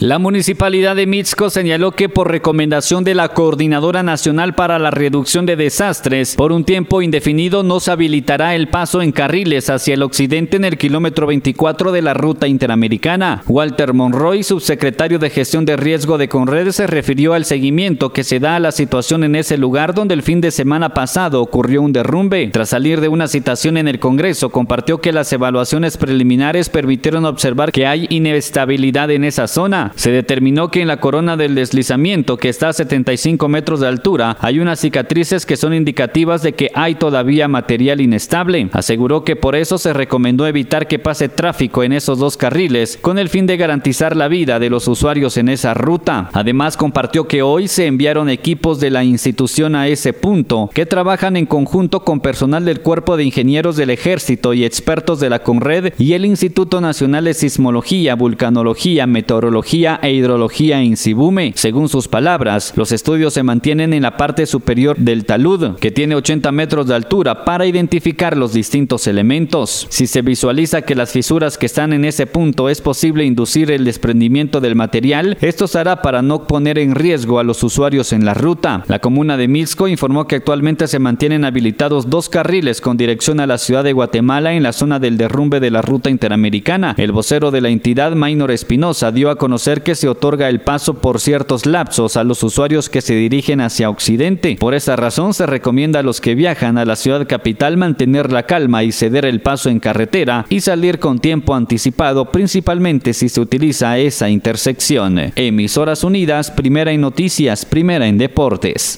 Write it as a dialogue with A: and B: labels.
A: La Municipalidad de Mixco señaló que por recomendación de la Coordinadora Nacional para la Reducción de Desastres, por un tiempo indefinido no se habilitará el paso en carriles hacia el occidente en el kilómetro 24 de la ruta interamericana. Walter Monroy, subsecretario de Gestión de Riesgo de Conred, se refirió al seguimiento que se da a la situación en ese lugar donde el fin de semana pasado ocurrió un derrumbe. Tras salir de una citación en el Congreso, compartió que las evaluaciones preliminares permitieron observar que hay inestabilidad en esa zona se determinó que en la corona del deslizamiento, que está a 75 metros de altura, hay unas cicatrices que son indicativas de que hay todavía material inestable. Aseguró que por eso se recomendó evitar que pase tráfico en esos dos carriles, con el fin de garantizar la vida de los usuarios en esa ruta. Además, compartió que hoy se enviaron equipos de la institución a ese punto, que trabajan en conjunto con personal del Cuerpo de Ingenieros del Ejército y expertos de la CONRED y el Instituto Nacional de Sismología, Vulcanología, Meteorología e Hidrología en Sibume. Según sus palabras, los estudios se mantienen en la parte superior del talud, que tiene 80 metros de altura, para identificar los distintos elementos. Si se visualiza que las fisuras que están en ese punto es posible inducir el desprendimiento del material, esto se hará para no poner en riesgo a los usuarios en la ruta. La comuna de Milsco informó que actualmente se mantienen habilitados dos carriles con dirección a la ciudad de Guatemala en la zona del derrumbe de la ruta interamericana. El vocero de la entidad, Maynor Espinosa, dio a conocer que se otorga el paso por ciertos lapsos a los usuarios que se dirigen hacia Occidente. Por esa razón se recomienda a los que viajan a la ciudad capital mantener la calma y ceder el paso en carretera y salir con tiempo anticipado, principalmente si se utiliza esa intersección. Emisoras Unidas, primera en noticias, primera en deportes.